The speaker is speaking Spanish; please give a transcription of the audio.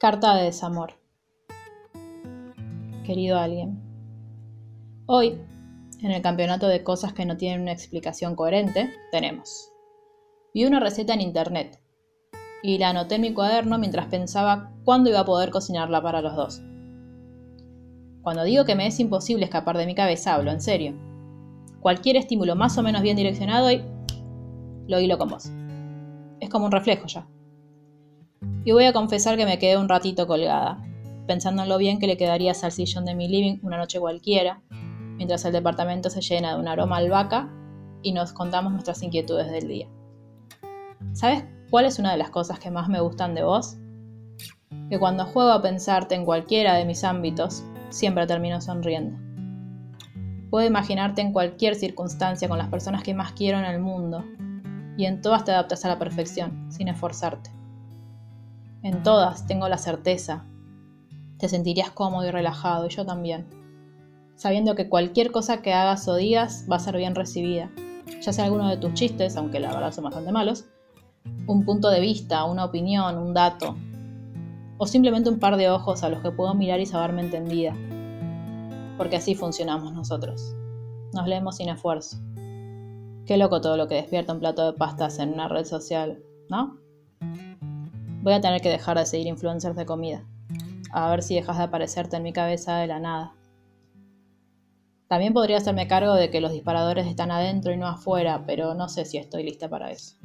Carta de desamor. Querido alguien, hoy, en el campeonato de cosas que no tienen una explicación coherente, tenemos. Vi una receta en internet y la anoté en mi cuaderno mientras pensaba cuándo iba a poder cocinarla para los dos. Cuando digo que me es imposible escapar de mi cabeza, hablo en serio. Cualquier estímulo más o menos bien direccionado y lo hilo con vos. Es como un reflejo ya. Y voy a confesar que me quedé un ratito colgada, pensando en lo bien que le quedaría al sillón de mi living una noche cualquiera, mientras el departamento se llena de un aroma albahaca y nos contamos nuestras inquietudes del día. ¿Sabes cuál es una de las cosas que más me gustan de vos? Que cuando juego a pensarte en cualquiera de mis ámbitos, siempre termino sonriendo. Puedo imaginarte en cualquier circunstancia con las personas que más quiero en el mundo, y en todas te adaptas a la perfección, sin esforzarte. En todas tengo la certeza. Te sentirías cómodo y relajado, y yo también. Sabiendo que cualquier cosa que hagas o digas va a ser bien recibida. Ya sea alguno de tus chistes, aunque la verdad son bastante malos, un punto de vista, una opinión, un dato, o simplemente un par de ojos a los que puedo mirar y saberme entendida. Porque así funcionamos nosotros. Nos leemos sin esfuerzo. Qué loco todo lo que despierta un plato de pastas en una red social, ¿no? Voy a tener que dejar de seguir influencers de comida. A ver si dejas de aparecerte en mi cabeza de la nada. También podría hacerme cargo de que los disparadores están adentro y no afuera, pero no sé si estoy lista para eso.